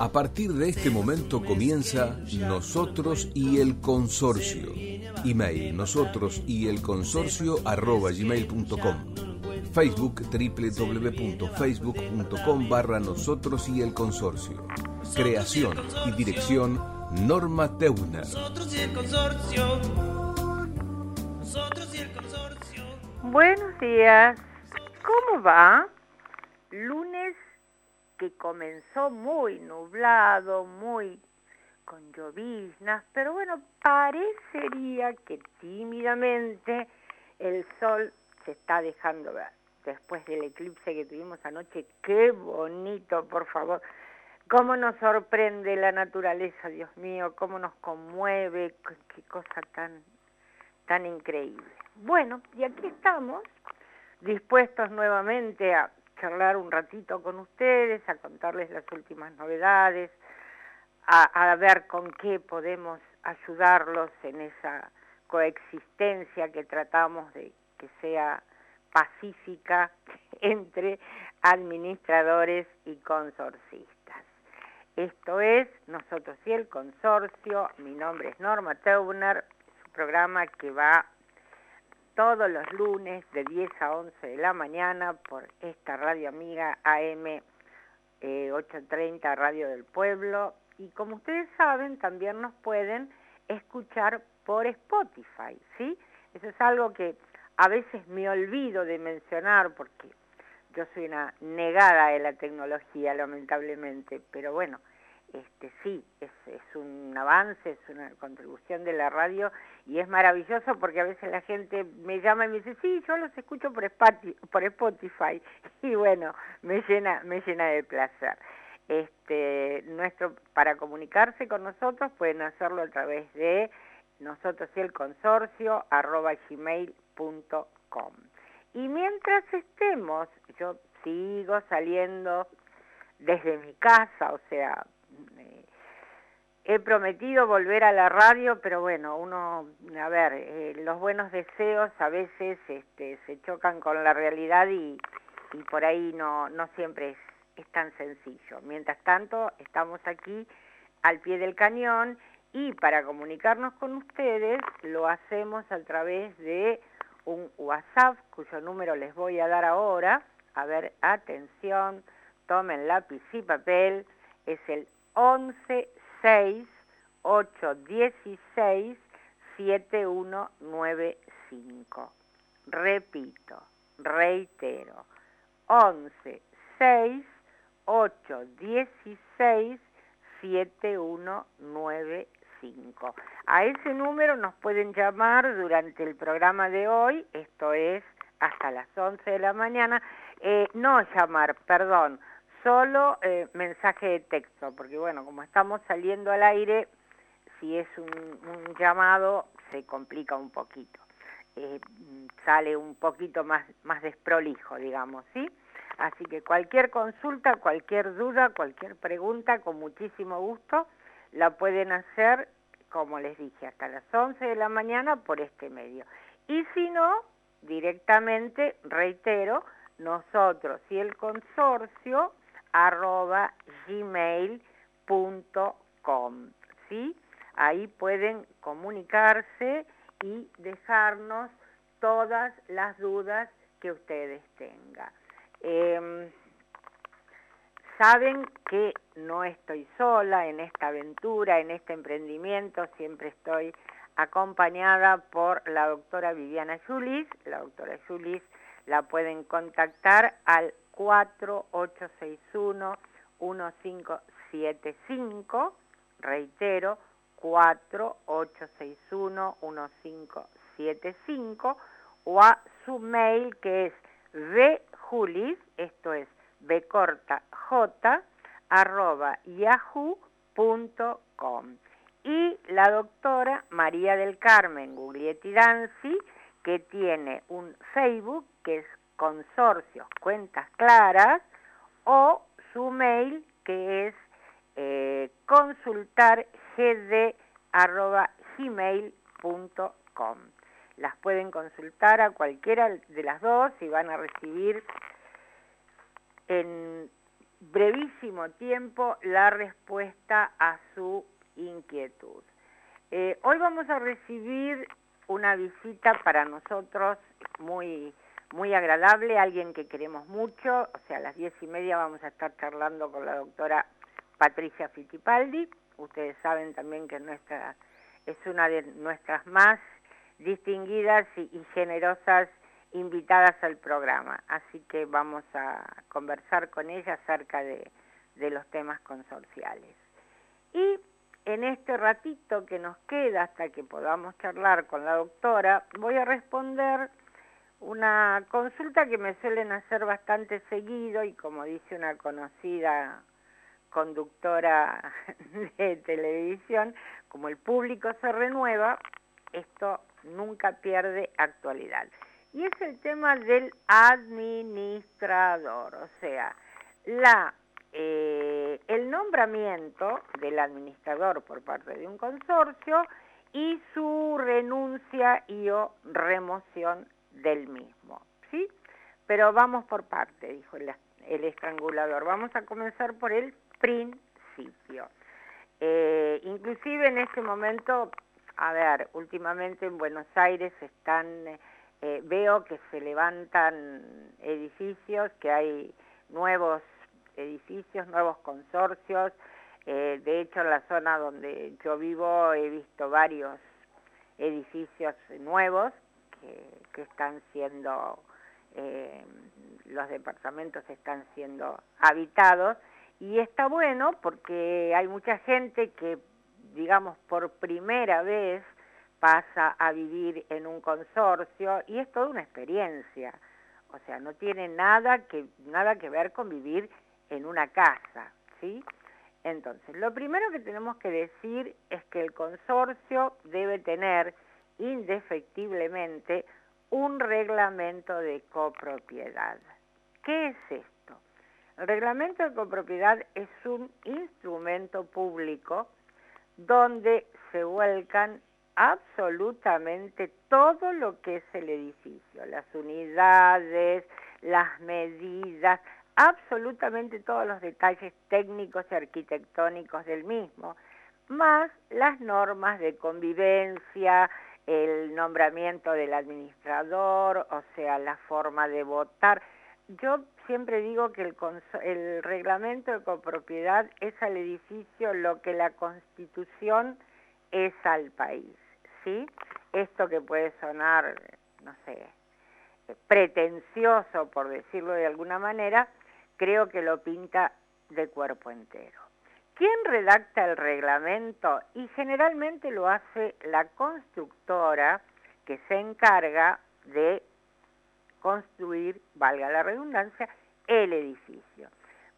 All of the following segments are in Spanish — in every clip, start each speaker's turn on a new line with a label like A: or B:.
A: A partir de este momento comienza Nosotros y el Consorcio. Email nosotros y el consorcio arroba gmail.com. Facebook www.facebook.com barra nosotros y el consorcio. Creación y dirección Norma Teuner. Nosotros y el consorcio.
B: Nosotros y el consorcio. Buenos días. ¿Cómo va? Lunes que comenzó muy nublado, muy con lloviznas, pero bueno, parecería que tímidamente el sol se está dejando ver. Después del eclipse que tuvimos anoche, qué bonito, por favor. Cómo nos sorprende la naturaleza, Dios mío, cómo nos conmueve, qué cosa tan, tan increíble. Bueno, y aquí estamos, dispuestos nuevamente a charlar un ratito con ustedes, a contarles las últimas novedades, a, ver con qué podemos ayudarlos en esa coexistencia que tratamos de que sea pacífica entre administradores y consorcistas. Esto es Nosotros y el Consorcio, mi nombre es Norma Teuner, es un programa que va todos los lunes de 10 a 11 de la mañana por esta radio amiga AM 830 eh, Radio del Pueblo y como ustedes saben también nos pueden escuchar por Spotify, ¿sí? Eso es algo que a veces me olvido de mencionar porque yo soy una negada de la tecnología lamentablemente, pero bueno, este, sí, es, es, un avance, es una contribución de la radio y es maravilloso porque a veces la gente me llama y me dice, sí, yo los escucho por por Spotify. y bueno, me llena, me llena de placer. Este, nuestro, para comunicarse con nosotros pueden hacerlo a través de nosotros y el consorcio arroba gmail.com. Y mientras estemos, yo sigo saliendo desde mi casa, o sea, he prometido volver a la radio, pero bueno, uno, a ver, eh, los buenos deseos a veces este, se chocan con la realidad y, por ahí no, no siempre es tan sencillo. Mientras tanto, estamos aquí al pie del cañón y para comunicarnos con ustedes lo hacemos a través de un WhatsApp cuyo número les voy a dar ahora. A ver, atención, tomen lápiz y papel, es el 11 6 8 16 7195. Repito, reitero, 11 6 8 16 7195. A ese número nos pueden llamar durante el programa de hoy, esto es hasta las 11 de la mañana, eh, no llamar, perdón, solo eh, mensaje de texto, porque bueno, como estamos saliendo al aire, si es un, llamado se complica un poquito, eh, sale un poquito más, más desprolijo, digamos, ¿sí? Así que cualquier consulta, cualquier duda, cualquier pregunta, con muchísimo gusto, la pueden hacer, como les dije, hasta las 11 de la mañana por este medio. Y si no, directamente, reitero, nosotros y el consorcio arroba gmail.com, ¿sí? Ahí pueden comunicarse y dejarnos todas las dudas que ustedes tengan. Em, saben que no estoy sola en esta aventura, en este emprendimiento, siempre estoy acompañada por la doctora Viviana Julis. La doctora Julis la pueden contactar al 4861-1575, reitero, 4861-1575, o a su mail que es bjulis, esto es b corta j, arroba yahoo.com. Y la doctora María del Carmen Guglietti Danzi, que tiene un Facebook que es consorcios, cuentas claras, o su mail que es eh, consultargd.gmail.com. Las pueden consultar a cualquiera de las dos y van a recibir en brevísimo tiempo la respuesta a su inquietud. Eh, hoy vamos a recibir una visita para nosotros muy, muy agradable, alguien que queremos mucho, o sea, a las diez y media vamos a estar charlando con la doctora Patricia Fittipaldi, ustedes saben también que nuestra, es una de nuestras más distinguidas y, generosas invitadas al programa, así que vamos a conversar con ella acerca de, de los temas consorciales. Y en este ratito que nos queda hasta que podamos charlar con la doctora, voy a responder una consulta que me suelen hacer bastante seguido y como dice una conocida conductora de televisión, como el público se renueva, esto nunca pierde actualidad. Y es el tema del administrador, o sea, la eh, el nombramiento del administrador por parte de un consorcio y su renuncia y o remoción del mismo. ¿sí? Pero vamos por parte, dijo el, estrangulador. Vamos a comenzar por el principio. Eh, inclusive en este momento, a ver, últimamente en Buenos Aires están, eh, veo que se levantan edificios, que hay nuevos edificios, nuevos consorcios. Eh, de hecho, en la zona donde yo vivo he visto varios edificios nuevos que, están siendo, eh, los departamentos están siendo habitados y está bueno porque hay mucha gente que, digamos, por primera vez pasa a vivir en un consorcio y es toda una experiencia. O sea, no tiene nada que, nada que ver con vivir en una casa, ¿sí? Entonces, lo primero que tenemos que decir es que el consorcio debe tener indefectiblemente un reglamento de copropiedad. ¿Qué es esto? El reglamento de copropiedad es un instrumento público donde se vuelcan absolutamente todo lo que es el edificio, las unidades, las medidas, absolutamente todos los detalles técnicos y arquitectónicos del mismo, más las normas de convivencia, el nombramiento del administrador, o sea, la forma de votar. Yo siempre digo que el, el reglamento de copropiedad es al edificio lo que la constitución es al país, ¿sí? Esto que puede sonar, no sé, pretencioso, por decirlo de alguna manera, creo que lo pinta de cuerpo entero. ¿Quién redacta el reglamento? Y generalmente lo hace la constructora que se encarga de construir, valga la redundancia, el edificio.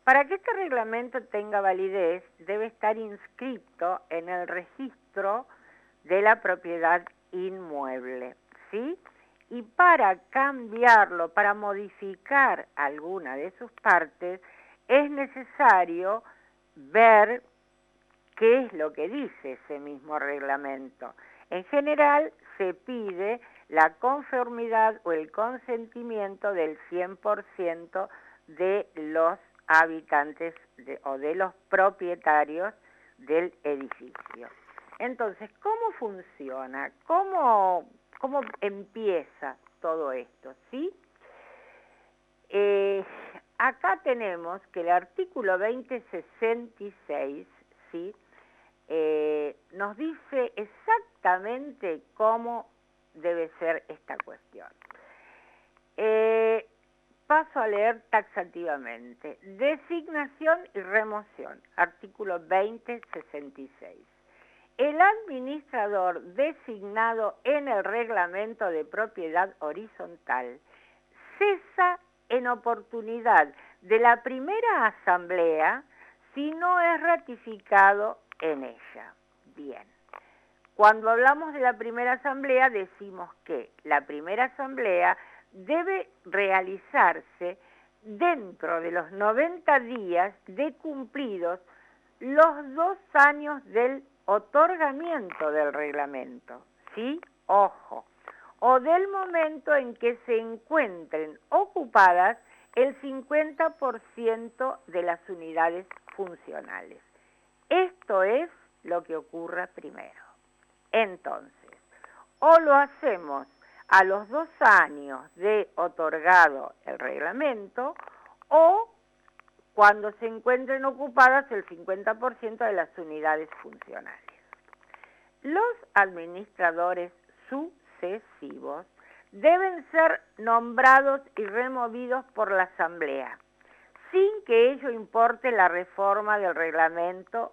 B: Para que este reglamento tenga validez, debe estar inscrito en el registro de la propiedad inmueble, ¿sí? y para cambiarlo, para modificar alguna de sus partes, es necesario ver qué es lo que dice ese mismo reglamento. En general se pide la conformidad o el consentimiento del 100% de los habitantes o de los propietarios del edificio. Entonces, ¿cómo funciona? ¿Cómo, cómo empieza todo esto, ¿sí? Eh, acá tenemos que el artículo 2066, ¿sí? Eh, nos dice exactamente cómo debe ser esta cuestión. Eh, paso a leer taxativamente. Designación y remoción, artículo 2066 el administrador designado en el reglamento de propiedad horizontal cesa en oportunidad de la primera asamblea si no es ratificado en ella. Bien. Cuando hablamos de la primera asamblea decimos que la primera asamblea debe realizarse dentro de los 90 días de cumplidos los dos años del otorgamiento del reglamento, ¿sí? Ojo, o del momento en que se encuentren ocupadas el 50% de las unidades funcionales. Esto es lo que ocurra primero. Entonces, o lo hacemos a los dos años de otorgado el reglamento o cuando se encuentren ocupadas el 50% de las unidades funcionales. Los administradores deben ser nombrados y removidos por la Asamblea, sin que ello importe la reforma del reglamento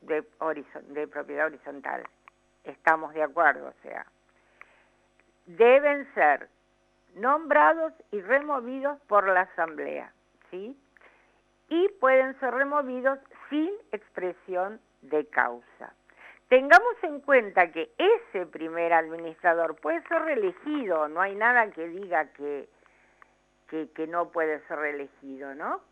B: de, de propiedad horizontal. Estamos de acuerdo, o sea, deben ser nombrados y removidos por la Asamblea, ¿sí? Y pueden ser removidos sin expresión de causa. Tengamos en cuenta que ese primer administrador puede ser reelegido, no hay nada que diga que, que, no puede ser reelegido, ¿no?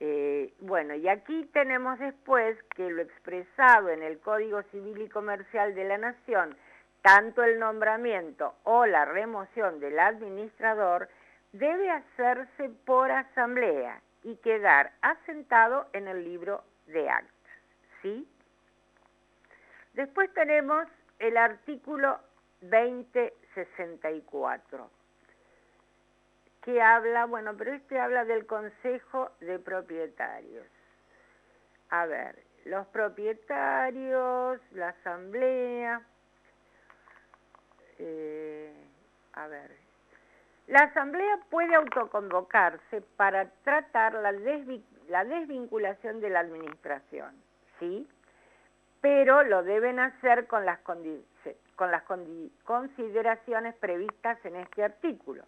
B: Eh, bueno, y aquí tenemos después que lo expresado en el Código Civil y Comercial de la Nación, tanto el nombramiento o la remoción del administrador, debe hacerse por asamblea y quedar asentado en el libro de actas, ¿sí? Después tenemos el artículo 2064, que habla, bueno, pero este habla del Consejo de Propietarios. A ver, los propietarios, la asamblea, eh, a ver, la asamblea puede autoconvocarse para tratar la, la desvinculación de la administración, ¿sí? Pero lo deben hacer con las, con las consideraciones previstas en este artículo.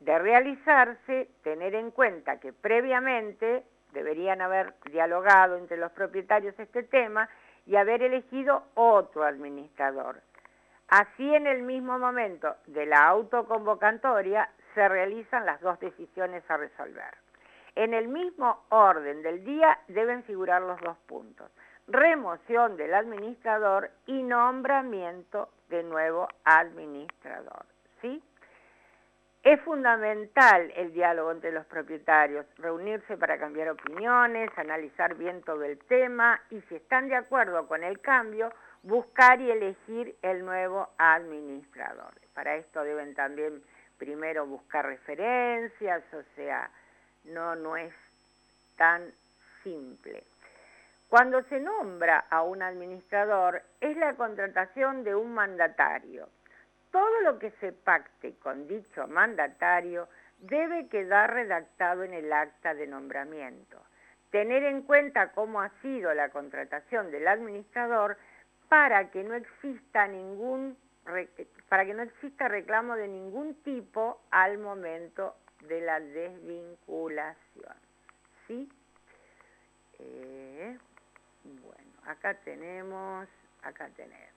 B: De realizarse, tener en cuenta que previamente deberían haber dialogado entre los propietarios este tema y haber elegido otro administrador. Así en el mismo momento de la autoconvocatoria se realizan las dos decisiones a resolver. En el mismo orden del día deben figurar los dos puntos remoción del administrador y nombramiento de nuevo administrador. ¿sí? Es fundamental el diálogo entre los propietarios, reunirse para cambiar opiniones, analizar bien todo el tema y si están de acuerdo con el cambio, buscar y elegir el nuevo administrador. Para esto deben también primero buscar referencias, o sea, no, no es tan simple. Cuando se nombra a un administrador es la contratación de un mandatario. Todo lo que se pacte con dicho mandatario debe quedar redactado en el acta de nombramiento. Tener en cuenta cómo ha sido la contratación del administrador para que no exista ningún para que no exista reclamo de ningún tipo al momento de la desvinculación. ¿Sí? Eh, acá tenemos, acá tenemos.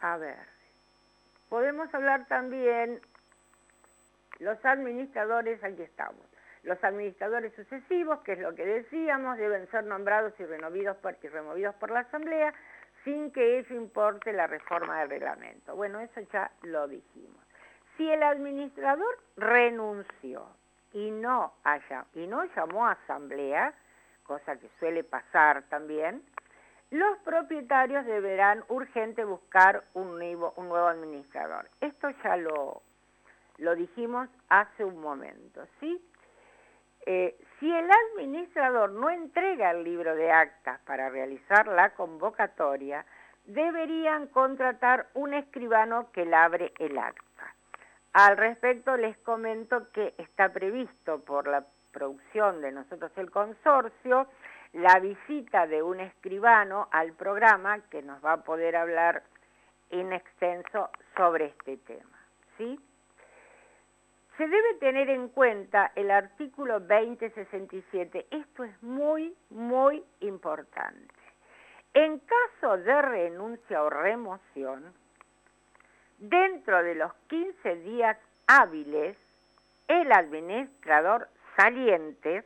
B: A ver, podemos hablar también los administradores, aquí estamos. Los administradores sucesivos, que es lo que decíamos, deben ser nombrados y removidos por, removidos por la Asamblea sin que ello importe la reforma del reglamento. Bueno, eso ya lo dijimos. Si el administrador renunció y no, haya, y no llamó a asamblea, cosa que suele pasar también, los propietarios deberán urgente buscar un nuevo, un nuevo administrador. Esto ya lo, lo dijimos hace un momento, ¿sí? Eh, si el administrador no entrega el libro de actas para realizar la convocatoria, deberían contratar un escribano que labre el acta. Al respecto les comento que está previsto por la producción de nosotros el consorcio, la visita de un escribano al programa que nos va a poder hablar en extenso sobre este tema. ¿sí? Se debe tener en cuenta el artículo 2067. Esto es muy, muy importante. En caso de renuncia o remoción, dentro de los 15 días hábiles, el administrador saliente,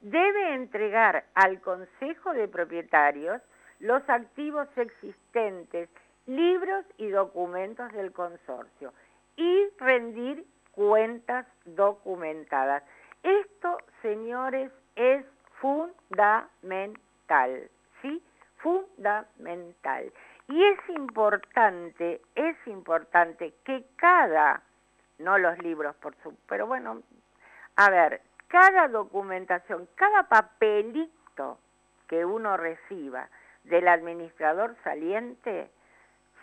B: debe entregar al Consejo de Propietarios los activos existentes, libros y documentos del consorcio y rendir cuentas documentadas. Esto, señores, es fundamental, ¿sí? Fundamental. Y es importante, es importante que cada, no los libros por su, pero bueno, a ver, cada documentación, cada papelito que uno reciba del administrador saliente,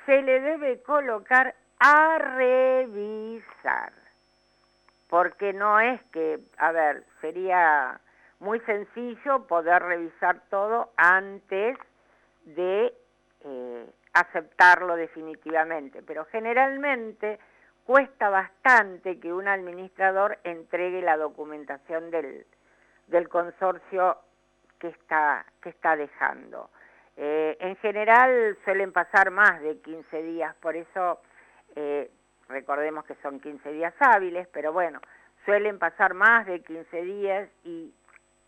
B: se le debe colocar a revisar. Porque no es que, a ver, sería muy sencillo poder revisar todo antes de eh, aceptarlo definitivamente, pero generalmente cuesta bastante que un administrador entregue la documentación del, del consorcio que está, que está dejando. Eh, en general suelen pasar más de 15 días, por eso eh, recordemos que son 15 días hábiles, pero bueno, suelen pasar más de 15 días y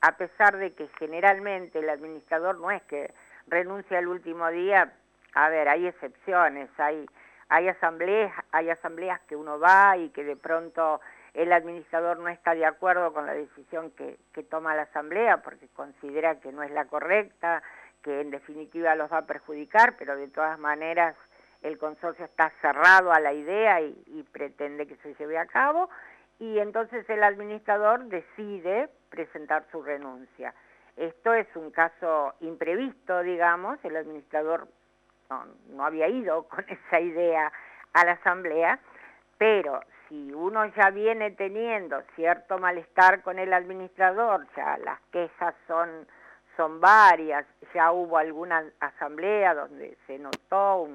B: a pesar de que generalmente el administrador no es que renuncia al último día, a ver, hay excepciones, hay, hay, asambleas, hay asambleas que uno va y que de pronto el administrador no está de acuerdo con la decisión que, toma la asamblea porque considera que no es la correcta, que en definitiva los va a perjudicar, pero de todas maneras el consorcio está cerrado a la idea y, pretende que se lleve a cabo, y entonces el administrador decide presentar su renuncia. Esto es un caso imprevisto, digamos, el administrador no, había ido con esa idea a la asamblea, pero si uno ya viene teniendo cierto malestar con el administrador, ya las quejas son, son varias, ya hubo alguna asamblea donde se notó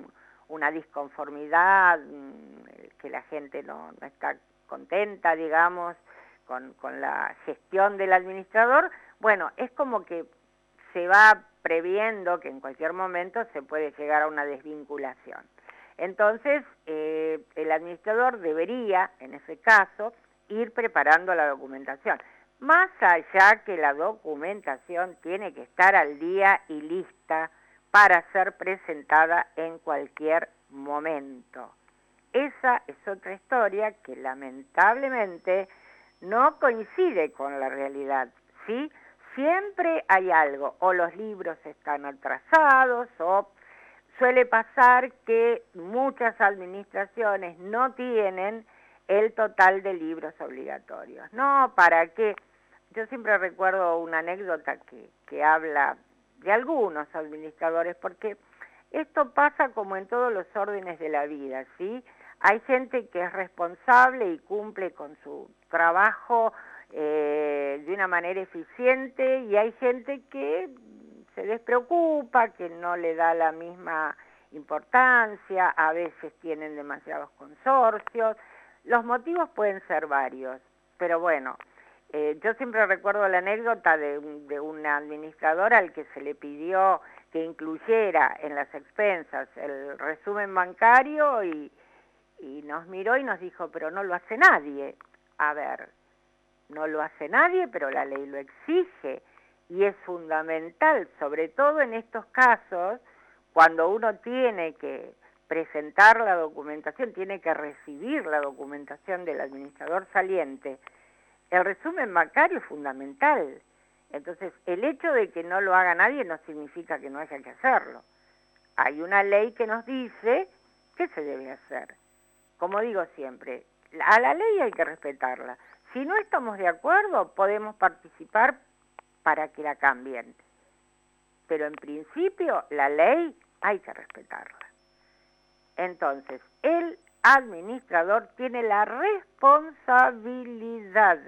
B: una disconformidad, mm, que la gente no, no está contenta, digamos, con, con la gestión del administrador, bueno, es como que se va previendo que en cualquier momento se puede llegar a una desvinculación. Entonces, eh, el administrador debería, en ese caso, ir preparando la documentación. Más allá que la documentación tiene que estar al día y lista para ser presentada en cualquier momento. Esa es otra historia que lamentablemente no coincide con la realidad, ¿sí? Siempre hay algo, o los libros están atrasados, o suele pasar que muchas administraciones no tienen el total de libros obligatorios. No, ¿para qué? Yo siempre recuerdo una anécdota que, que habla de algunos administradores, porque esto pasa como en todos los órdenes de la vida, ¿sí? Hay gente que es responsable y cumple con su trabajo eh, de una manera eficiente y hay gente que se despreocupa, que no le da la misma importancia, a veces tienen demasiados consorcios. Los motivos pueden ser varios, pero bueno, eh, yo siempre recuerdo la anécdota de, de un administrador al que se le pidió que incluyera en las expensas el resumen bancario y, y nos miró y nos dijo, pero no lo hace nadie. A ver, no lo hace nadie, pero la ley lo exige y es fundamental, sobre todo en estos casos, cuando uno tiene que presentar la documentación, tiene que recibir la documentación del administrador saliente, el resumen bancario es fundamental. Entonces, el hecho de que no lo haga nadie no significa que no haya que hacerlo. Hay una ley que nos dice qué se debe hacer. Como digo siempre, a la ley hay que respetarla. Si no estamos de acuerdo, podemos participar para que la cambien. Pero en principio la ley hay que respetarla. Entonces, el administrador tiene la responsabilidad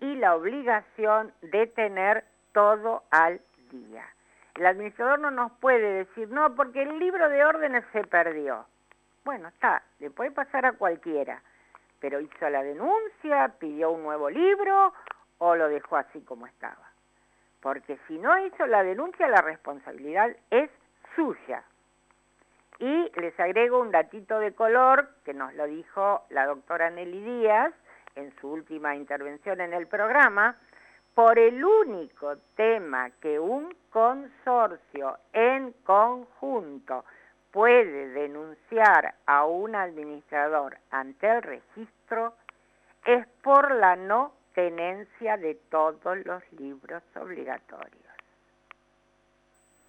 B: y la obligación de tener todo al día. El administrador no nos puede decir, no, porque el libro de órdenes se perdió. Bueno, está, le puede pasar a cualquiera pero hizo la denuncia, pidió un nuevo libro o lo dejó así como estaba. Porque si no hizo la denuncia, la responsabilidad es suya. Y les agrego un datito de color que nos lo dijo la doctora Nelly Díaz en su última intervención en el programa, por el único tema que un consorcio en conjunto puede denunciar a un administrador ante el registro por la no tenencia de todos los libros obligatorios.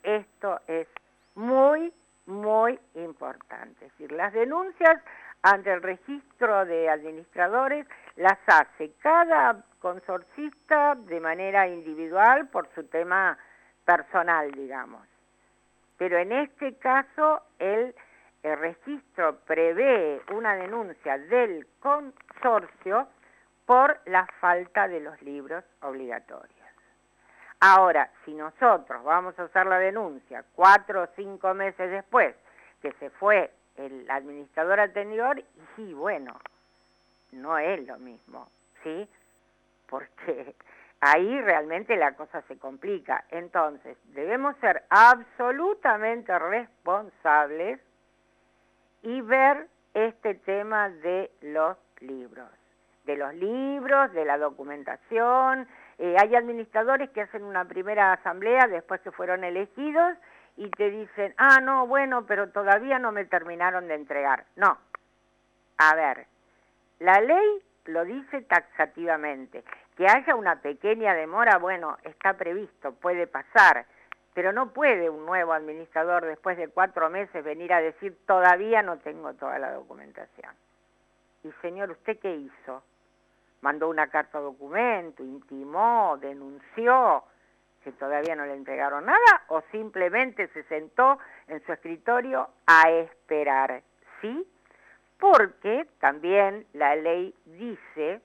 B: Esto es muy, muy importante. Es decir, las denuncias ante el registro de administradores las hace cada consorcista de manera individual por su tema personal, digamos. Pero en este caso el, registro prevé una denuncia del consorcio por la falta de los libros obligatorios. Ahora, si nosotros vamos a hacer la denuncia cuatro o cinco meses después que se fue el administrador anterior, y bueno, no es lo mismo, ¿sí? Porque ahí realmente la cosa se complica. Entonces, debemos ser absolutamente responsables y ver este tema de los libros de los libros, de la documentación. Eh, hay administradores que hacen una primera asamblea después que fueron elegidos y te dicen, ah, no, bueno, pero todavía no me terminaron de entregar. No. A ver, la ley lo dice taxativamente. Que haya una pequeña demora, bueno, está previsto, puede pasar, pero no puede un nuevo administrador después de cuatro meses venir a decir, todavía no tengo toda la documentación. Y señor, ¿usted qué hizo? mandó una carta documento, intimó, denunció que todavía no le entregaron nada o simplemente se sentó en su escritorio a esperar, ¿sí? Porque también la ley dice,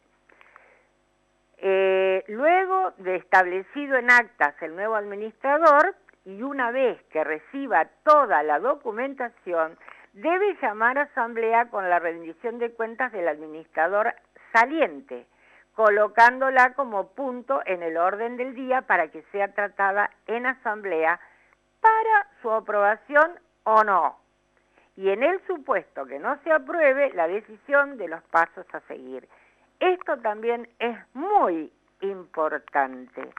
B: eh, luego de establecido en actas el nuevo administrador y una vez que reciba toda la documentación, debe llamar a asamblea con la rendición de cuentas del administrador saliente, colocándola como punto en el orden del día para que sea tratada en asamblea para su aprobación o no. Y en el supuesto que no se apruebe, la decisión de los pasos a seguir. Esto también es muy importante.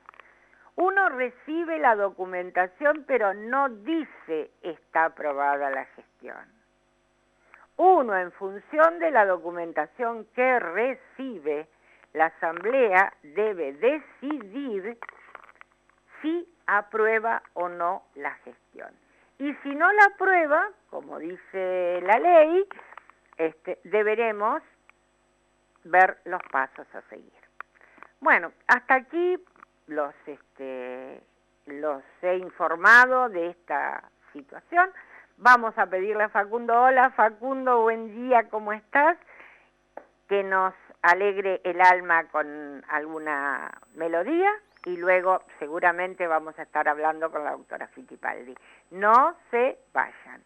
B: Uno recibe la documentación, pero no dice está aprobada la gestión. Uno, en función de la documentación que recibe, la Asamblea debe decidir si aprueba o no la gestión. Y si no la aprueba, como dice la ley, este, deberemos ver los pasos a seguir. Bueno, hasta aquí los, este, los he informado de esta situación. Vamos a pedirle a Facundo, hola Facundo, buen día, ¿cómo estás? Que nos alegre el alma con alguna melodía y luego seguramente vamos a estar hablando con la doctora Fittipaldi. No se vayan.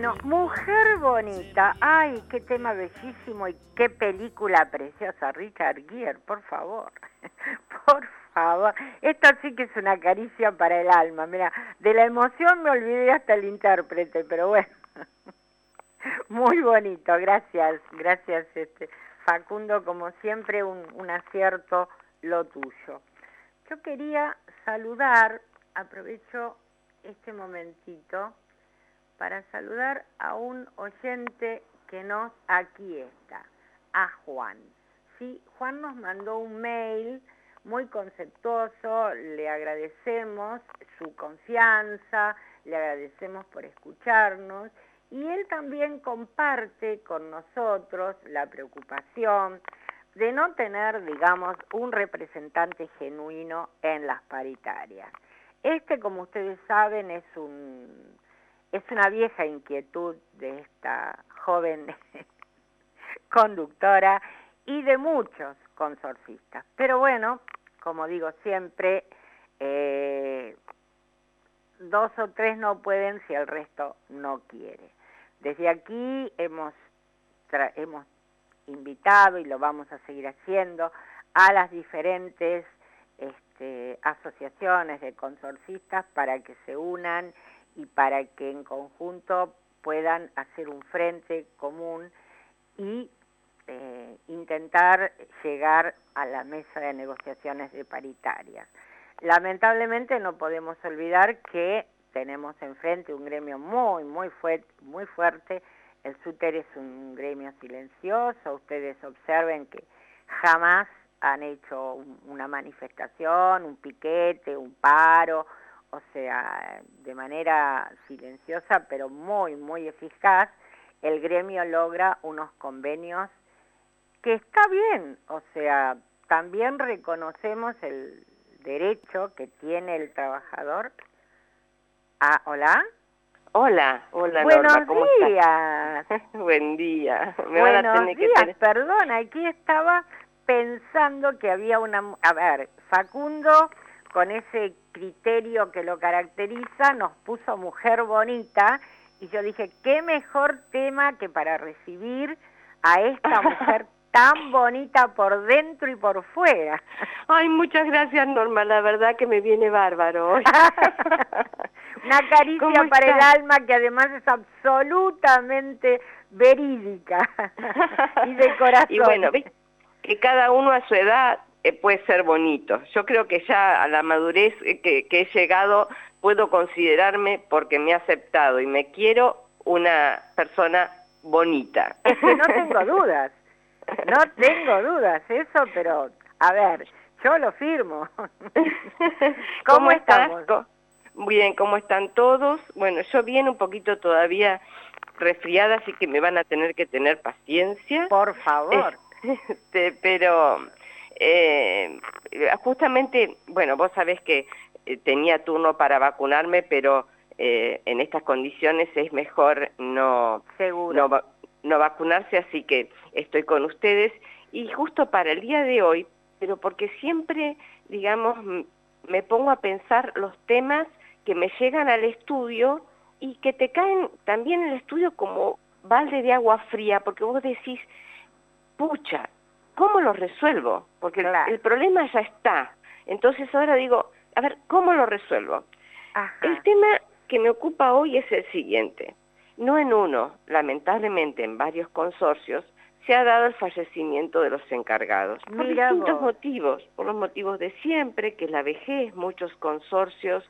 B: Bueno, Mujer Bonita. Ay, qué tema bellísimo y qué película preciosa. Richard Gere, por favor. por favor. Esto sí que es una caricia para el alma. Mira, de la emoción me olvidé hasta el intérprete, pero bueno. Muy bonito, gracias, gracias este Facundo, como siempre un, un acierto lo tuyo. Yo quería saludar, aprovecho este momentito, para saludar a un oyente que nos aquí está, a Juan. Sí, Juan nos mandó un mail muy conceptuoso, le agradecemos su confianza, le agradecemos por escucharnos y él también comparte con nosotros la preocupación de no tener, digamos, un representante genuino en las paritarias. Este, como ustedes saben, es un es una vieja inquietud de esta joven conductora y de muchos consorcistas. Pero bueno, como digo siempre, eh, dos o tres no pueden si el resto no quiere. Desde aquí hemos, hemos invitado y lo vamos a seguir haciendo a las diferentes este, asociaciones de consorcistas para que se unan y para que en conjunto puedan hacer un frente común y eh, intentar llegar a la mesa de negociaciones de paritarias. Lamentablemente no podemos olvidar que tenemos enfrente un gremio muy, muy, muy fuerte. El SUTER es un gremio silencioso. Ustedes observen que jamás han hecho una manifestación, un piquete, un paro, o sea, de manera silenciosa pero muy, muy eficaz, el gremio logra unos convenios que está bien, o sea, también reconocemos el derecho que tiene el trabajador a, hola.
C: Hola, hola
B: Buenos
C: ¿cómo
B: días.
C: Buen día.
B: Buenos días, perdón, aquí estaba pensando que había una... A ver, Facundo con ese criterio que lo caracteriza, nos puso mujer bonita y yo dije, qué mejor tema que para recibir a esta mujer tan bonita por dentro y por fuera.
C: Ay, muchas gracias Norma, la verdad que me viene bárbaro hoy.
B: Una caricia para el alma que además es absolutamente verídica y de corazón.
C: Y bueno, que cada uno a su edad eh, puede ser bonito. Yo creo que ya a la madurez eh, que, he llegado puedo considerarme, porque me he aceptado y me quiero, una persona bonita.
B: Es que no tengo dudas, no tengo dudas, eso, pero a ver, yo lo firmo.
C: ¿Cómo, estamos? Bien, ¿cómo están todos? Bueno, yo viene un poquito todavía resfriada, así que me van a tener que tener paciencia.
B: Por favor.
C: Este, pero eh, justamente, bueno, vos sabés que eh, tenía turno para vacunarme, pero eh, en estas condiciones es mejor no,
B: Seguro.
C: no, vacunarse, así que estoy con ustedes. Y justo para el día de hoy, pero porque siempre, digamos, me pongo a pensar los temas que me llegan al estudio y que te caen también en el estudio como balde de agua fría, porque vos decís, pucha, ¿cómo lo resuelvo? Porque el problema ya está. Entonces ahora digo, a ver, ¿cómo lo resuelvo? El tema que me ocupa hoy es el siguiente. No en uno, lamentablemente en varios consorcios, se ha dado el fallecimiento de los encargados. Por distintos motivos, por los motivos de siempre, que la vejez, muchos consorcios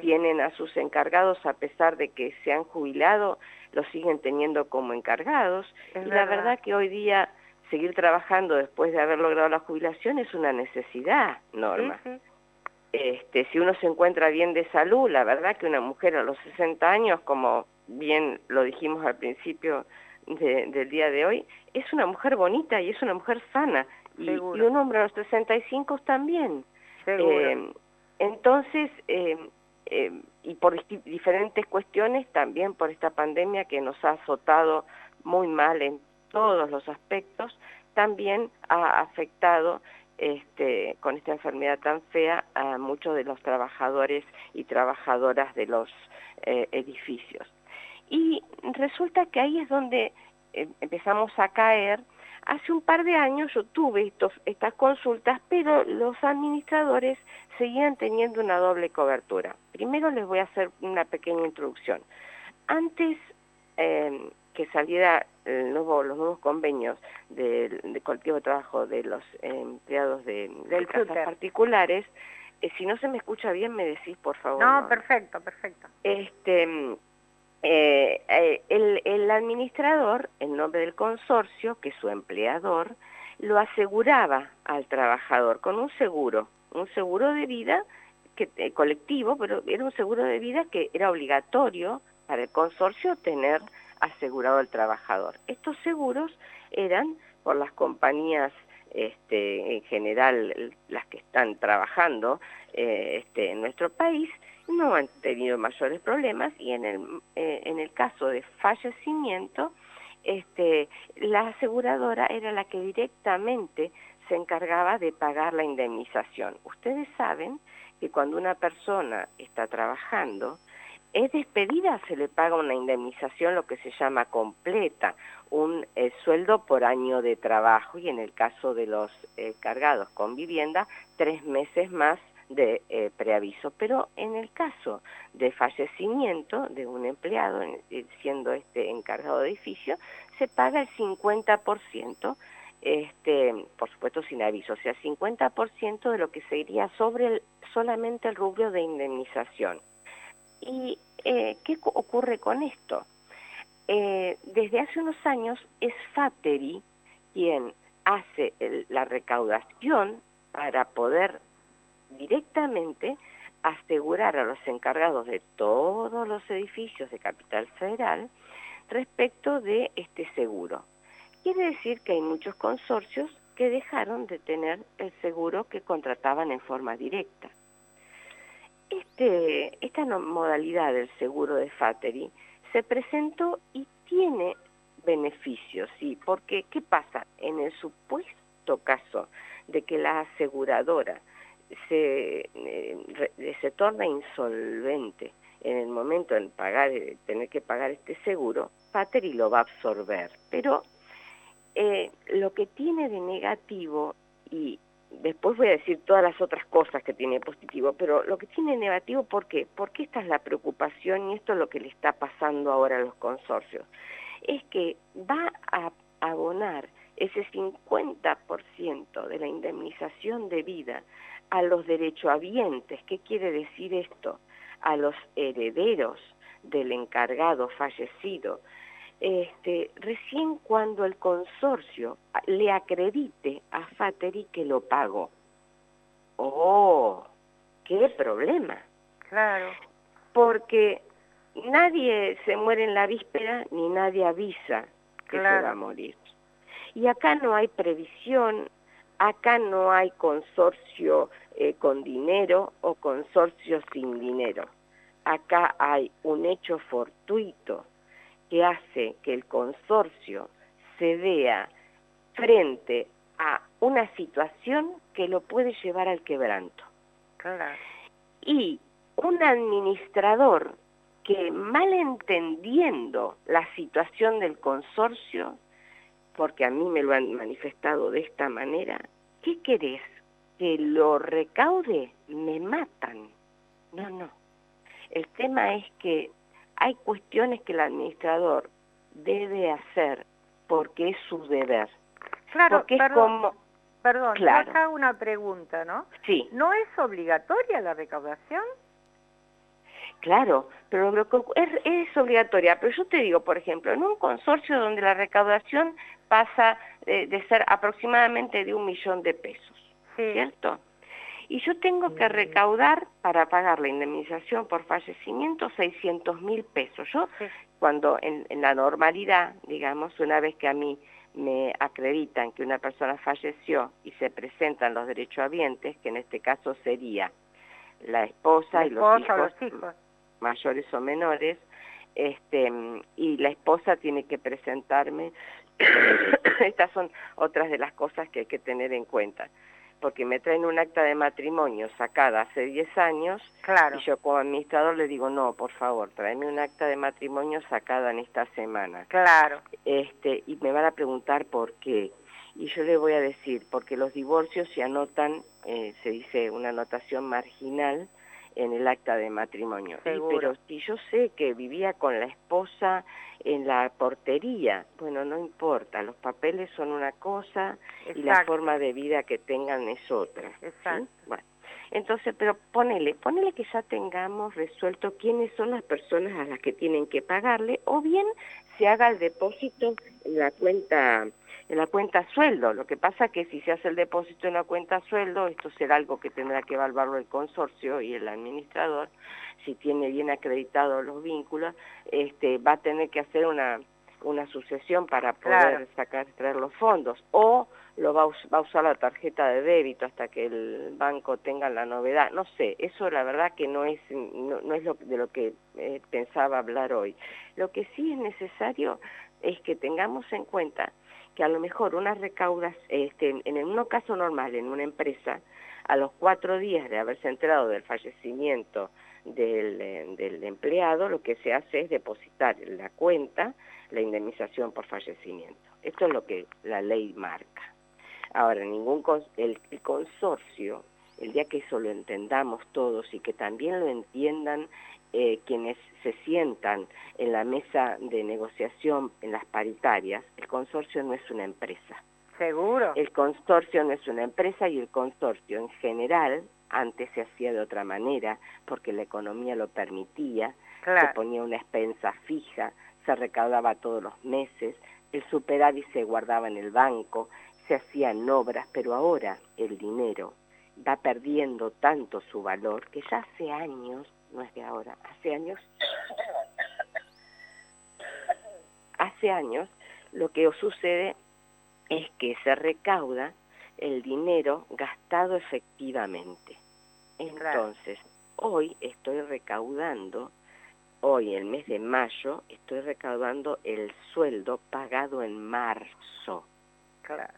C: tienen a sus encargados a pesar de que se han jubilado, los siguen teniendo como encargados. y la verdad que hoy día seguir trabajando después de haber logrado la jubilación es una necesidad, Norma. Este, si uno se encuentra bien de salud, la verdad que una mujer a los 60 años, como bien lo dijimos al principio del día de hoy, es una mujer bonita y es una mujer sana. Y, un hombre a los 65 también. Eh, entonces, eh, eh, y por diferentes cuestiones, también por esta pandemia que nos ha azotado muy mal en todos los aspectos, también ha afectado este, con esta enfermedad tan fea a muchos de los trabajadores y trabajadoras de los eh, edificios. Y resulta que ahí es donde eh, empezamos a caer. Hace un par de años yo tuve estas consultas, pero los administradores seguían teniendo una doble cobertura. Primero les voy a hacer una pequeña introducción. Antes eh, que saliera el nuevo, los nuevos convenios del de colectivo de trabajo de los empleados de, de casas particulares, eh, si no se me escucha bien me decís por favor.
B: No, perfecto, perfecto.
C: Este, eh, eh, el, el administrador, en nombre del consorcio, que es su empleador, lo aseguraba al trabajador con un seguro, un seguro de vida que, colectivo, pero era un seguro de vida que era obligatorio para el consorcio tener asegurado al trabajador. Estos seguros eran por las compañías este, en general las que están trabajando eh, este, en nuestro país no han tenido mayores problemas y en el, eh, en el caso de fallecimiento este, la aseguradora era la que directamente se encargaba de pagar la indemnización. Ustedes saben que cuando una persona está trabajando, es despedida, se le paga una indemnización, lo que se llama completa, un eh, sueldo por año de trabajo y en el caso de los eh, cargados con vivienda, tres meses más de eh, preaviso. Pero en el caso de fallecimiento de un empleado, siendo este encargado de edificio, se paga el 50%, este, por supuesto sin aviso, o sea, 50% de lo que se iría sobre solamente el rubro de indemnización. ¿Y eh, qué ocurre con esto? Eh, desde hace unos años es Fateri quien hace la recaudación para poder directamente asegurar a los encargados de todos los edificios de Capital Federal respecto de este seguro. Quiere decir que hay muchos consorcios que dejaron de tener el seguro que contrataban en forma directa. Este, esta modalidad del seguro de Fateri se presentó y tiene beneficios, sí, porque ¿qué pasa? En el supuesto caso de que la aseguradora se, eh, se torna insolvente en el momento de de tener que pagar este seguro, Fateri lo va a absorber. Pero eh, lo que tiene de negativo, y después voy a decir todas las otras cosas que tiene positivo, pero lo que tiene negativo, ¿por qué? Porque esta es la preocupación y esto es lo que le está pasando ahora a los consorcios. Es que va a abonar ese 50% de la indemnización de vida a los derechohabientes. ¿Qué quiere decir esto? A los herederos del encargado fallecido, este, recién cuando el consorcio le acredite a Fateri que lo pagó. ¡Oh! ¡Qué problema!
B: Claro.
C: Porque nadie se muere en la víspera ni nadie avisa que se va a morir. Y acá no hay previsión, acá no hay consorcio eh, con dinero o consorcio sin dinero. Acá hay un hecho fortuito que hace que el consorcio se vea frente a una situación que lo puede llevar al quebranto. Y un administrador que malentendiendo la situación del consorcio, porque a mí me lo han manifestado de esta manera, ¿qué querés? ¿Que lo recaude? Me matan. No, no. El tema es que hay cuestiones que el administrador debe hacer porque es su deber
B: Claro,
C: porque
B: perdón,
C: es como...
B: Perdón,
C: Claro.
B: acá una pregunta, ¿no?
C: Sí,
B: ¿No es obligatoria la recaudación?
C: claro, pero lo que ocu- es, es obligatoria. Pero yo te digo, por ejemplo, en un consorcio donde la recaudación pasa de ser aproximadamente de un millón de pesos,
B: Sí.
C: ¿cierto? Y yo tengo que recaudar para pagar la indemnización por fallecimiento 600 mil pesos. Yo
B: Sí.
C: cuando en, en la normalidad, digamos, una vez que a mí me acreditan que una persona falleció y se presentan los derechohabientes, que en este caso sería la esposa,
B: La
C: y los hijos,
B: los hijos.
C: mayores o menores, este, y la esposa tiene que presentarme. Estas son otras de las cosas que hay que tener en cuenta, porque me traen un acta de matrimonio sacada hace 10 años
B: Claro.
C: y yo como administrador le digo, no, por favor, tráeme un acta de matrimonio sacada en esta semana.
B: Claro.
C: Este, y me van a preguntar por qué. Y yo le voy a decir, porque los divorcios se anotan, eh, se dice una anotación marginal en el acta de matrimonio. Y, pero si yo sé que vivía con la esposa en la portería, bueno, no importa, los papeles son una cosa y la forma de vida que tengan es otra. ¿sí?
B: Exacto.
C: Bueno, entonces, pero ponele, ponele que ya tengamos resuelto quiénes son las personas a las que tienen que pagarle, o bien se haga el depósito en la cuenta en la cuenta sueldo. Lo que pasa que si se hace el depósito en la cuenta sueldo, esto será algo que tendrá que evaluarlo el consorcio y el administrador, si tiene bien acreditados los vínculos, este, va a tener que hacer una una sucesión para poder
B: Claro.
C: sacar, traer los fondos, o lo va a, va a usar la tarjeta de débito hasta que el banco tenga la novedad. No sé, eso la verdad que no es, no, no es lo, de lo que eh, pensaba hablar hoy. Lo que sí es necesario es que tengamos en cuenta que a lo mejor unas recaudas, este, en un caso normal, en una empresa, a los cuatro días de haberse enterado del fallecimiento del, eh, del empleado, lo que se hace es depositar en la cuenta la indemnización por fallecimiento. Esto es lo que la ley marca. Ahora, ningún el, el consorcio, el día que eso lo entendamos todos y que también lo entiendan eh, quienes se sientan en la mesa de negociación, en las paritarias, el consorcio no es una empresa.
B: Seguro.
C: El consorcio no es una empresa y el consorcio en general, antes se hacía de otra manera, porque la economía lo permitía, se
B: Claro.
C: ponía una expensa fija, se recaudaba todos los meses, el superávit se guardaba en el banco, se hacían obras, pero ahora el dinero va perdiendo tanto su valor que ya hace años, no es de ahora, hace años, hace años lo que sucede es que se recauda el dinero gastado efectivamente. Entonces, hoy estoy recaudando, hoy el mes de mayo, estoy recaudando el sueldo pagado en marzo.
B: Claro.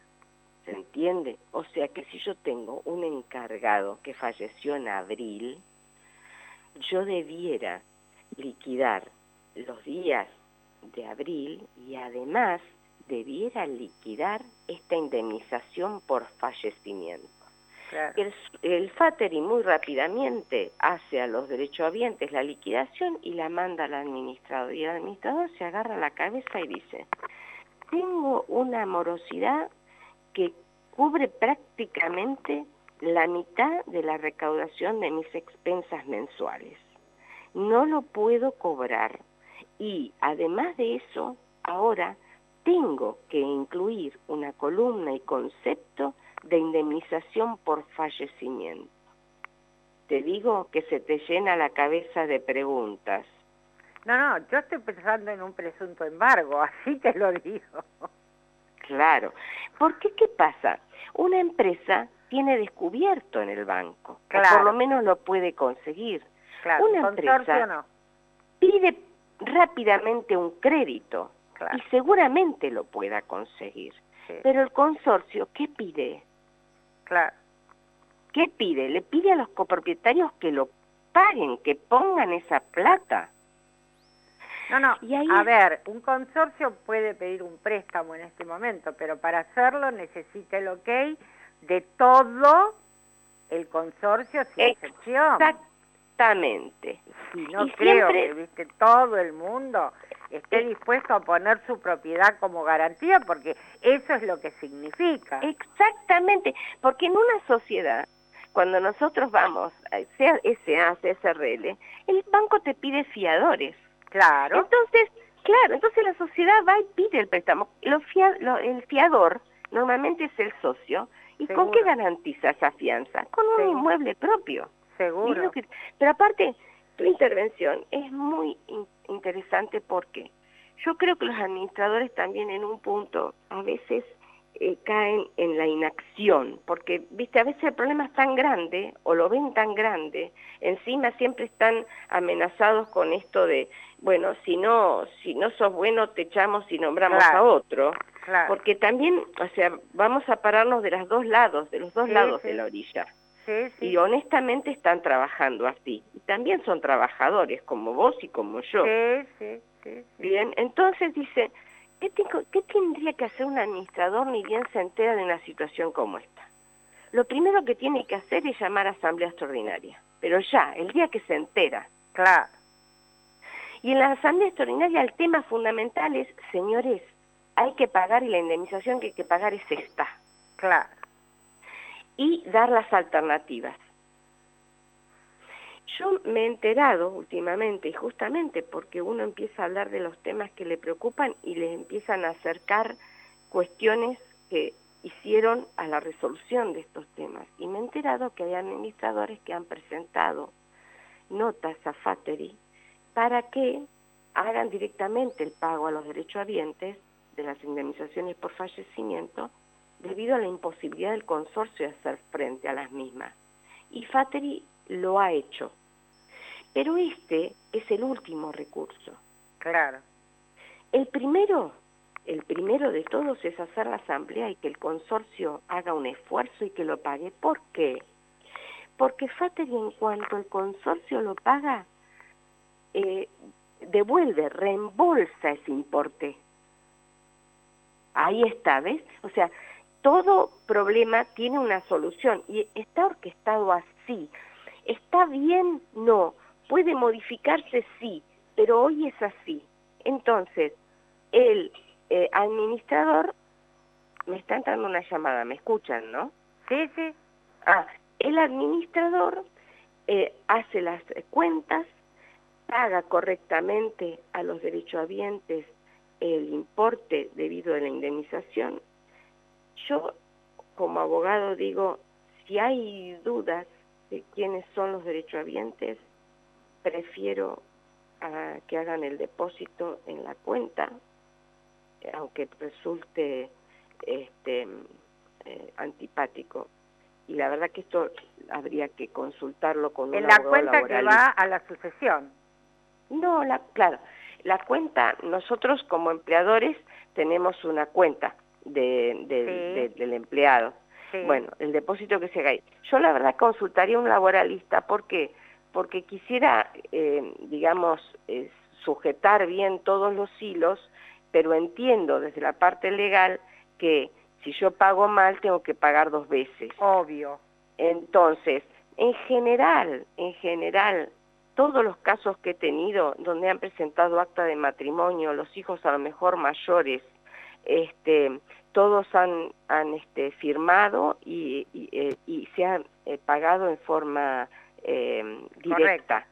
C: ¿Se entiende? O sea que si yo tengo un encargado que falleció en abril, yo debiera liquidar los días de abril y además debiera liquidar esta indemnización por fallecimiento.
B: Claro.
C: El, el FATERI muy rápidamente hace a los derechohabientes la liquidación y la manda al administrador. Y el administrador se agarra la cabeza y dice, tengo una morosidad que cubre prácticamente la mitad de la recaudación de mis expensas mensuales. No lo puedo cobrar. Y además de eso, ahora tengo que incluir una columna y concepto de indemnización por fallecimiento. Te digo que se te llena la cabeza de preguntas.
B: No, no, yo estoy pensando en un presunto embargo, así te lo digo.
C: Claro. ¿Por qué qué pasa? Una empresa tiene descubierto en el banco, o
B: Claro.
C: por lo menos lo puede conseguir.
B: Claro,
C: Una empresa-
B: no.
C: Pide rápidamente un crédito
B: Claro.
C: y seguramente lo pueda conseguir.
B: sí,
C: Pero el consorcio, ¿qué pide?
B: claro.
C: ¿Qué pide? Le pide a los copropietarios que lo paguen, que pongan esa plata.
B: No, no,
C: Y ahí
B: a
C: es-
B: ver, un consorcio puede pedir un préstamo en este momento, pero para hacerlo necesita el ok de todo el consorcio sin
C: Ex-
B: excepción.
C: Exactamente.
B: Y no
C: y
B: creo
C: siempre-
B: que, viste, todo el mundo esté dispuesto a poner su propiedad como garantía, porque eso es lo que significa.
C: Exactamente, porque en una sociedad, cuando nosotros vamos, sea SA, SRL, el banco te pide fiadores.
B: Claro.
C: Entonces, claro, entonces la sociedad va y pide el préstamo. el fiador normalmente es el socio. ¿Y con qué garantiza esa fianza? Con un inmueble propio.
B: Seguro.
C: pero aparte, tu intervención es muy interesante porque yo creo que los administradores también en un punto a veces eh, caen en la inacción, porque, viste, a veces el problema es tan grande, o lo ven tan grande, encima siempre están amenazados con esto de, bueno, si no, si no sos bueno te echamos y nombramos a otro, porque también, o sea, vamos a pararnos de los dos lados, de los dos lados de la orilla. Y honestamente están trabajando así. Y también son trabajadores, como vos y como yo. Bien, entonces dice, ¿qué, ¿qué tendría que hacer un administrador ni bien se entera de una situación como esta? Lo primero que tiene que hacer es llamar a asamblea extraordinaria. Pero ya, el día que se entera.
B: Claro.
C: Y en la asamblea extraordinaria el tema fundamental es, señores, hay que pagar y la indemnización que hay que pagar es esta.
B: Claro
C: y dar las alternativas. Yo me he enterado últimamente, y justamente porque uno empieza a hablar de los temas que le preocupan y les empiezan a acercar cuestiones que hicieron a la resolución de estos temas. Y me he enterado que hay administradores que han presentado notas a FATERI para que hagan directamente el pago a los derechohabientes de las indemnizaciones por fallecimiento debido a la imposibilidad del consorcio de hacer frente a las mismas. Y Fateri lo ha hecho. Pero este es el último recurso.
B: Claro.
C: El primero, el primero de todos es hacer la asamblea y que el consorcio haga un esfuerzo y que lo pague. ¿Por qué? Porque Fateri en cuanto el consorcio lo paga, eh, devuelve, reembolsa ese importe. Ahí está, ¿ves? O sea, todo problema tiene una solución y está orquestado así. ¿Está bien? No. ¿Puede modificarse? Sí, pero hoy es así. Entonces, el eh, administrador, me está entrando una llamada, ¿me escuchan, no?
B: Sí, sí.
C: Ah, el administrador eh, hace las cuentas, paga correctamente a los derechohabientes el importe debido a la indemnización yo como abogado digo, si hay dudas de quiénes son los derechohabientes, prefiero ah, que hagan el depósito en la cuenta, aunque resulte este, eh, antipático. Y la verdad que esto habría que consultarlo con
B: en la cuenta que va a la sucesión.
C: No, la, claro, la cuenta, nosotros como empleadores tenemos una cuenta de, del empleado. Bueno, el depósito que se haga ahí. Yo la verdad consultaría un laboralista, ¿por qué? Porque quisiera, eh, digamos, eh, sujetar bien todos los hilos, pero entiendo desde la parte legal que si yo pago mal tengo que pagar dos veces.
B: Obvio.
C: Entonces, en general, en general, todos los casos que he tenido donde han presentado acta de matrimonio, los hijos a lo mejor mayores, este, todos han, han este, firmado y, y, eh, se han eh, pagado en forma eh, directa.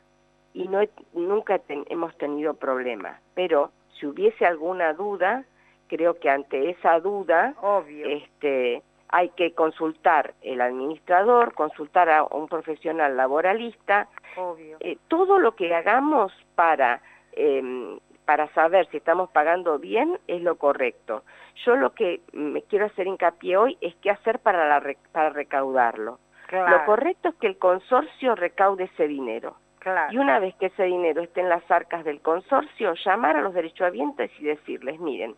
C: Y no nunca hemos tenido problemas. Pero si hubiese alguna duda, creo que ante esa duda
B: Obvio.
C: Este, hay que consultar el administrador, consultar a un profesional laboralista.
B: Obvio.
C: todo lo que hagamos para em, para saber si estamos pagando bien es lo correcto. Yo lo que me quiero hacer hincapié hoy es qué hacer para, la, para recaudarlo. Lo correcto es que el consorcio recaude ese dinero. Y una vez que ese dinero esté en las arcas del consorcio, llamar a los derechohabientes y decirles, miren,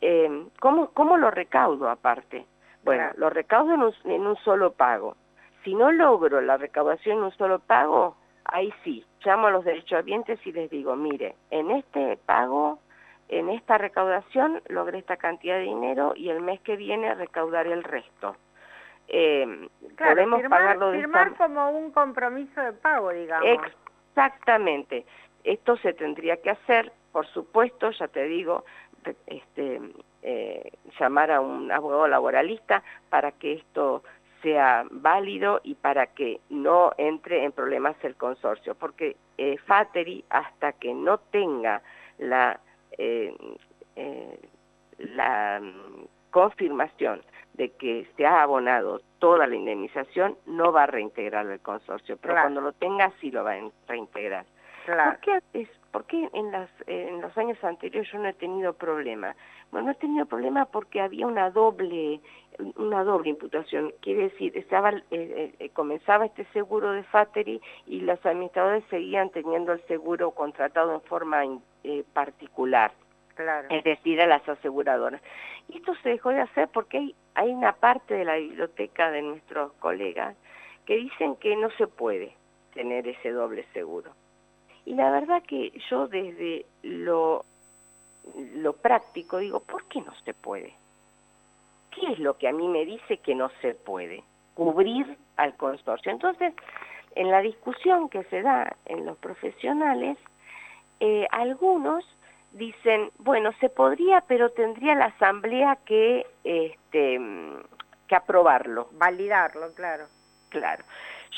C: eh, ¿cómo, ¿cómo lo recaudo aparte? Bueno, lo recaudo en un, en un solo pago. Si no logro la recaudación en un solo pago, ahí sí, llamo a los derechohabientes y les digo, mire, en este pago, en esta recaudación logré esta cantidad de dinero y el mes que viene recaudaré el resto.
B: Eh, podemos firmar, pagarlo de firmar como un compromiso de pago, digamos.
C: Exactamente. Esto se tendría que hacer por supuesto, ya te digo, este, eh, llamar a un abogado laboralista para que esto sea válido y para que no entre en problemas el consorcio, porque eh, Fateri hasta que no tenga la, eh, eh, la mm, confirmación de que se ha abonado toda la indemnización, no va a reintegrar el consorcio, pero cuando lo tenga sí lo va a reintegrar. ¿Por qué, ¿Por qué en, las, en los años anteriores yo no he tenido problema? Bueno, no he tenido problema porque había una doble una doble imputación, quiere decir, estaba eh, eh, eh, comenzaba este seguro de Fateri y los administradores seguían teniendo el seguro contratado en forma particular, es decir, a las aseguradoras. Y esto se dejó de hacer porque hay, hay una parte de la biblioteca de nuestros colegas que dicen que no se puede tener ese doble seguro. Y la verdad que yo desde lo, lo práctico digo, ¿por qué no se puede? ¿Qué es lo que a mí me dice que no se puede? Cubrir al consorcio. Entonces, en la discusión que se da en los profesionales, eh, algunos dicen, bueno, se podría, pero tendría la asamblea que, este, que aprobarlo.
B: Validarlo, claro.
C: Claro.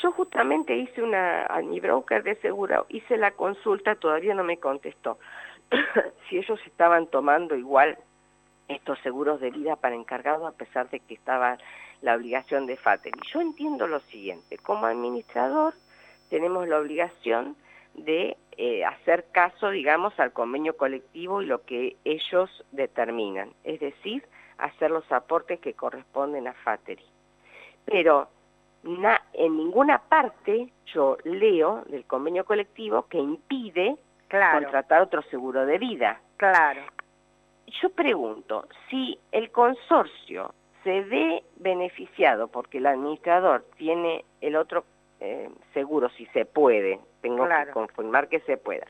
C: Yo justamente hice una, a mi broker de seguro, hice la consulta, todavía no me contestó si ellos estaban tomando igual estos seguros de vida para encargados a pesar de que estaba la obligación de FATER. Y yo entiendo lo siguiente, como administrador tenemos la obligación de eh, hacer caso, digamos, al convenio colectivo y lo que ellos determinan, es decir, hacer los aportes que corresponden a FATERI. Pero en ninguna parte yo leo del convenio colectivo que impide contratar otro seguro de vida.
B: Claro
C: yo pregunto, si el consorcio se ve beneficiado porque el administrador tiene el otro eh, seguro, si se puede, tengo que confirmar que se pueda,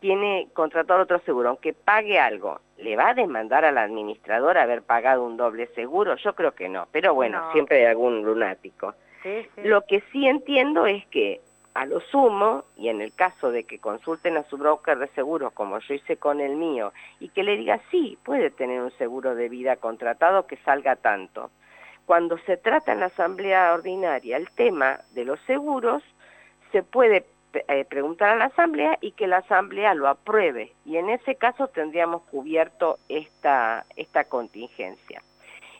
C: tiene contratado otro seguro, aunque pague algo, ¿le va a demandar al administrador haber pagado un doble seguro? Yo creo que no, pero bueno, siempre hay algún lunático. Lo que sí entiendo es que a lo sumo, y en el caso de que consulten a su broker de seguros, como yo hice con el mío, y que le diga, sí, puede tener un seguro de vida contratado que salga tanto. Cuando se trata en la asamblea ordinaria el tema de los seguros, se puede eh, preguntar a la asamblea y que la asamblea lo apruebe, y en ese caso tendríamos cubierto esta, esta contingencia.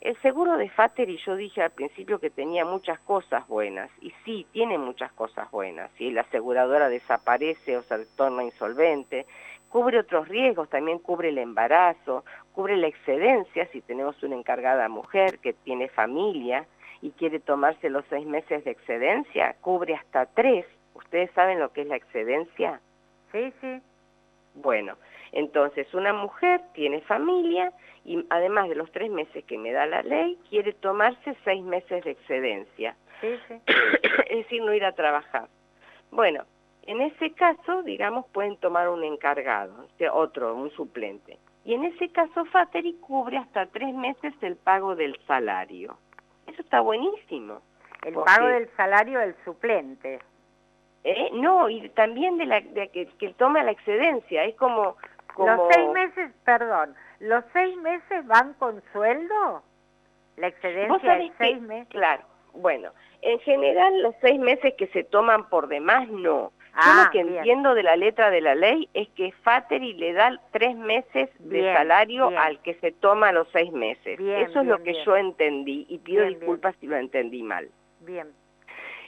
C: El seguro de Fater, y yo dije al principio que tenía muchas cosas buenas, y sí, tiene muchas cosas buenas. Si la aseguradora desaparece o se torna insolvente, cubre otros riesgos, también cubre el embarazo, cubre la excedencia si tenemos una encargada mujer que tiene familia y quiere tomarse los seis meses de excedencia, cubre hasta tres. ¿Ustedes saben lo que es la excedencia?
B: Sí, sí.
C: Bueno, entonces una mujer tiene familia y además de los tres meses que me da la ley, quiere tomarse seis meses de excedencia. es decir, no ir a trabajar. Bueno, en ese caso, digamos, pueden tomar un encargado, otro, un suplente. Y en ese caso, Fateri cubre hasta tres meses el pago del salario. Eso está buenísimo.
B: El pago del salario del suplente.
C: ¿Eh? No, y también de la de que, que toma la excedencia. Es como
B: los seis meses, perdón, ¿los seis meses van con sueldo? ¿La excedencia de seis meses?
C: Claro, bueno, en general los seis meses que se toman por demás, no. Yo lo ah, que entiendo de la letra de la ley es que Fateri le da tres meses de salario al que se toma los seis meses. Eso es lo que yo entendí y pido disculpas si lo entendí mal.
B: Bien.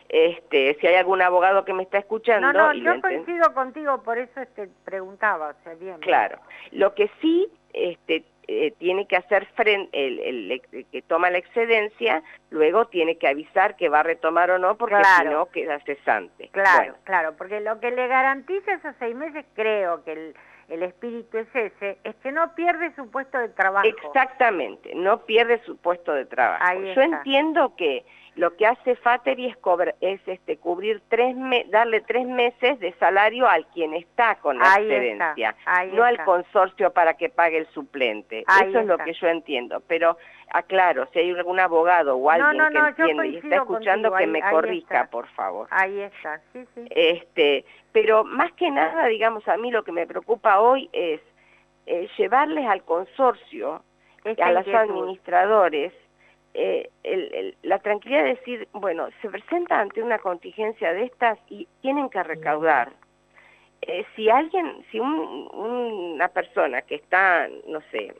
C: Este, si hay algún abogado que me está escuchando.
B: No, no, yo coincido contigo, por eso este, preguntaba, o sea, bien.
C: Claro, lo que sí este, eh, tiene que hacer frente, el, el, que toma la excedencia, luego tiene que avisar que va a retomar o no, porque si no queda cesante.
B: Claro, claro, porque lo que le garantiza esos seis meses, creo que el, el espíritu es ese, es que no pierde su puesto de trabajo.
C: Exactamente, no pierde su puesto de trabajo. Yo entiendo que lo que hace Fateri es, es este, cubrir tres darle tres meses de salario al quien está con la excedencia, no al consorcio para que pague el suplente. Eso es lo que yo entiendo. Pero aclaro, si hay algún abogado o alguien que entiende y está escuchando, que me corrija, por favor.
B: Ahí está, sí, sí.
C: Este, pero más que nada, digamos, a mí lo que me preocupa hoy es eh, llevarles al consorcio, a los administradores, eh, la tranquilidad de decir, bueno, se presenta ante una contingencia de estas y tienen que recaudar. Eh, si alguien, si una persona que está, no sé,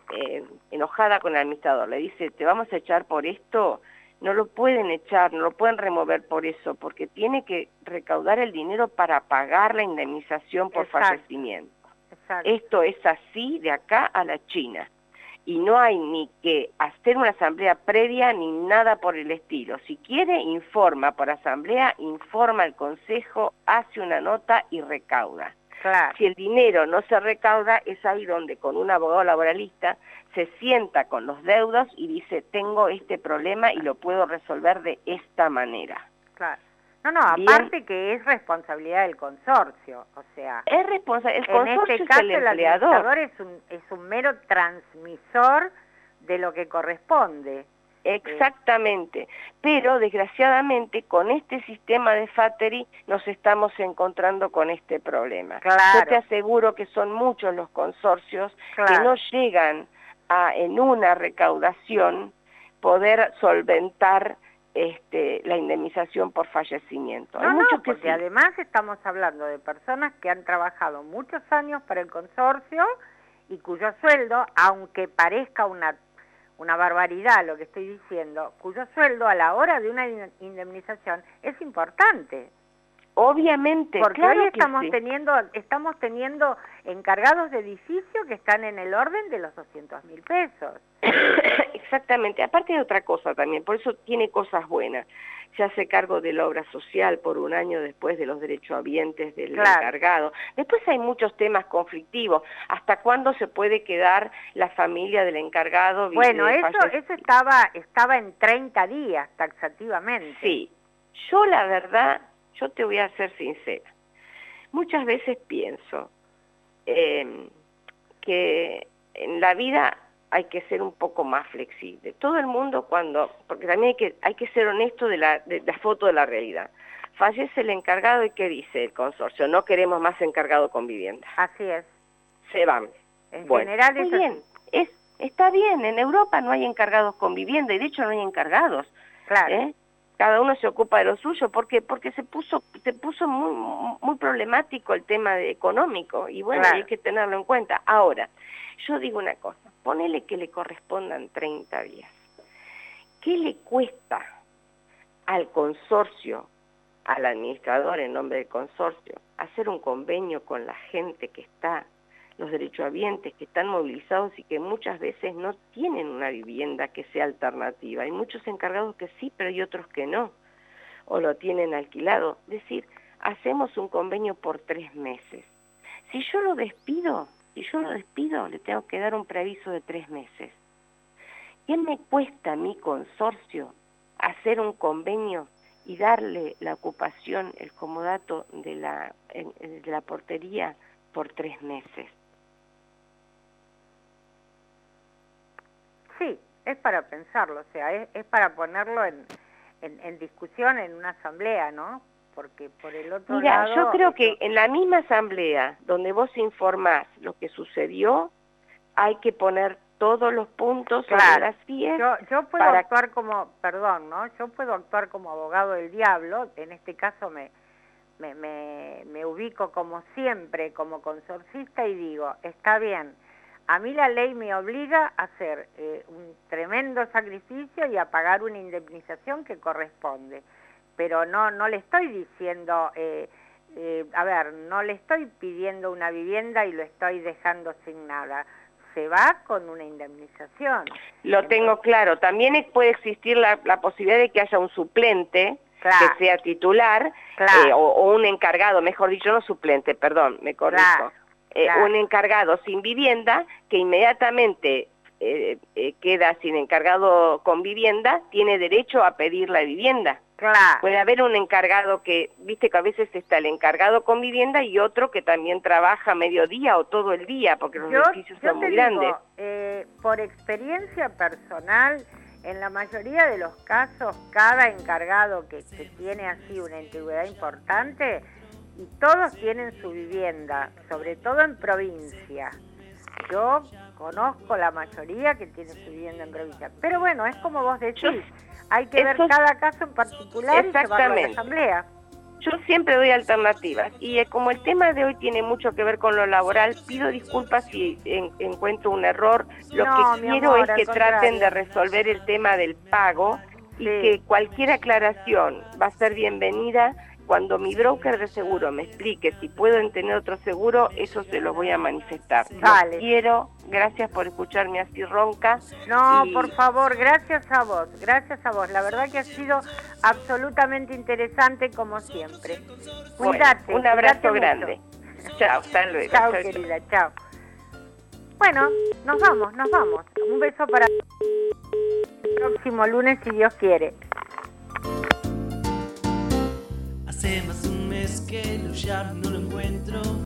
C: enojada con el administrador le dice, te vamos a echar por esto, no lo pueden echar, no lo pueden remover por eso, porque tiene que recaudar el dinero para pagar la indemnización por fallecimiento. Esto es así de acá a la China. Y no hay ni que hacer una asamblea previa ni nada por el estilo. Si quiere, informa por asamblea, informa al consejo, hace una nota y recauda. Si el dinero no se recauda, es ahí donde con un abogado laboralista se sienta con los deudos y dice, tengo este problema y lo puedo resolver de esta manera.
B: Claro. No, no, aparte que es responsabilidad del consorcio, o sea...
C: Es responsabilidad, el consorcio en este caso, el empleador.
B: es un, es un mero transmisor de lo que corresponde.
C: Exactamente, pero desgraciadamente con este sistema de Fattery nos estamos encontrando con este problema. Yo te aseguro que son muchos los consorcios que no llegan a en una recaudación poder solventar este, la indemnización por fallecimiento.
B: No, no, porque además estamos hablando de personas que han trabajado muchos años para el consorcio y cuyo sueldo, aunque parezca una una barbaridad lo que estoy diciendo, cuyo sueldo a la hora de una indemnización es importante.
C: Obviamente,
B: porque hoy estamos teniendo estamos teniendo encargados de edificio que están en el orden de los 200 mil pesos.
C: Exactamente. Aparte de otra cosa también, por eso tiene cosas buenas. Se hace cargo de la obra social por un año después de los derechohabientes del encargado. Después hay muchos temas conflictivos. ¿Hasta cuándo se puede quedar la familia del encargado?
B: Bueno, eso, eso estaba, estaba en 30 días taxativamente.
C: Sí. Yo la verdad, yo te voy a ser sincera. Muchas veces pienso eh, que en la vida hay que ser un poco más flexible. Todo el mundo cuando, porque también hay que, hay que ser honesto de la, de, la foto de la realidad. Fallece el encargado y ¿qué dice el consorcio? No queremos más encargado con vivienda.
B: Así es.
C: Se van.
B: En general
C: es bien. Es, está bien, en Europa no hay encargados con vivienda y de hecho no hay encargados.
B: Claro. ¿eh?
C: Cada uno se ocupa de lo suyo, porque porque se puso se puso muy muy problemático el tema económico y bueno, hay que tenerlo en cuenta. Ahora, yo digo una cosa, ponele que le correspondan 30 días. ¿Qué le cuesta al consorcio, al administrador en nombre del consorcio, hacer un convenio con la gente que está, los derechohabientes que están movilizados y que muchas veces no tienen una vivienda que sea alternativa? Hay muchos encargados que sí, pero hay otros que no, o lo tienen alquilado. Es decir, hacemos un convenio por tres meses. Si yo lo despido, si yo lo despido, le tengo que dar un preaviso de tres meses. ¿Qué me cuesta a mi consorcio hacer un convenio y darle la ocupación, el comodato de la, de la portería por tres meses?
B: Sí, es para pensarlo, o sea, es, para ponerlo en, en discusión en una asamblea, ¿no? Porque por el otro
C: Mira, yo creo que en la misma asamblea donde vos informás lo que sucedió, hay que poner todos los puntos
B: claro.
C: las
B: Yo, yo puedo actuar como, perdón, ¿no? Yo puedo actuar como abogado del diablo, en este caso me, me, me, me ubico como siempre, como consorcista y digo, está bien, a mí la ley me obliga a hacer eh, un tremendo sacrificio y a pagar una indemnización que corresponde pero no, no le estoy diciendo, eh, eh, a ver, no le estoy pidiendo una vivienda y lo estoy dejando sin nada. Se va con una indemnización.
C: Lo tengo claro. También puede existir la, posibilidad de que haya un suplente que sea titular eh, o, un encargado, mejor dicho, no suplente, perdón, me corrijo. un encargado sin vivienda que inmediatamente queda sin encargado con vivienda, tiene derecho a pedir la vivienda. Puede haber un encargado que, viste que a veces está el encargado con vivienda y otro que también trabaja mediodía o todo el día, porque los edificios son muy grandes.
B: Eh, por experiencia personal, en la mayoría de los casos, cada encargado que, que tiene así una antigüedad importante, y todos tienen su vivienda, sobre todo en provincia. Yo conozco la mayoría que tiene su vivienda en provincia. Pero bueno, es como vos decís, hay que ver cada caso en particular y llevarlo a la asamblea.
C: Yo siempre doy alternativas y eh, como el tema de hoy tiene mucho que ver con lo laboral, pido disculpas si encuentro un error. Lo que quiero es que traten de resolver el tema del pago y que cualquier aclaración va a ser bienvenida cuando mi broker de seguro me explique si puedo tener otro seguro, eso se lo voy a manifestar. Vale. quiero, gracias por escucharme así ronca.
B: No, por favor, gracias a vos, gracias a vos. La verdad que ha sido absolutamente interesante como siempre. Cuídate.
C: un abrazo grande. Chao, hasta luego.
B: Chao, querida, chao. Bueno, nos vamos, nos vamos. Un beso para el próximo lunes si Dios quiere. Hace más un mes que llamo, no lo encuentro.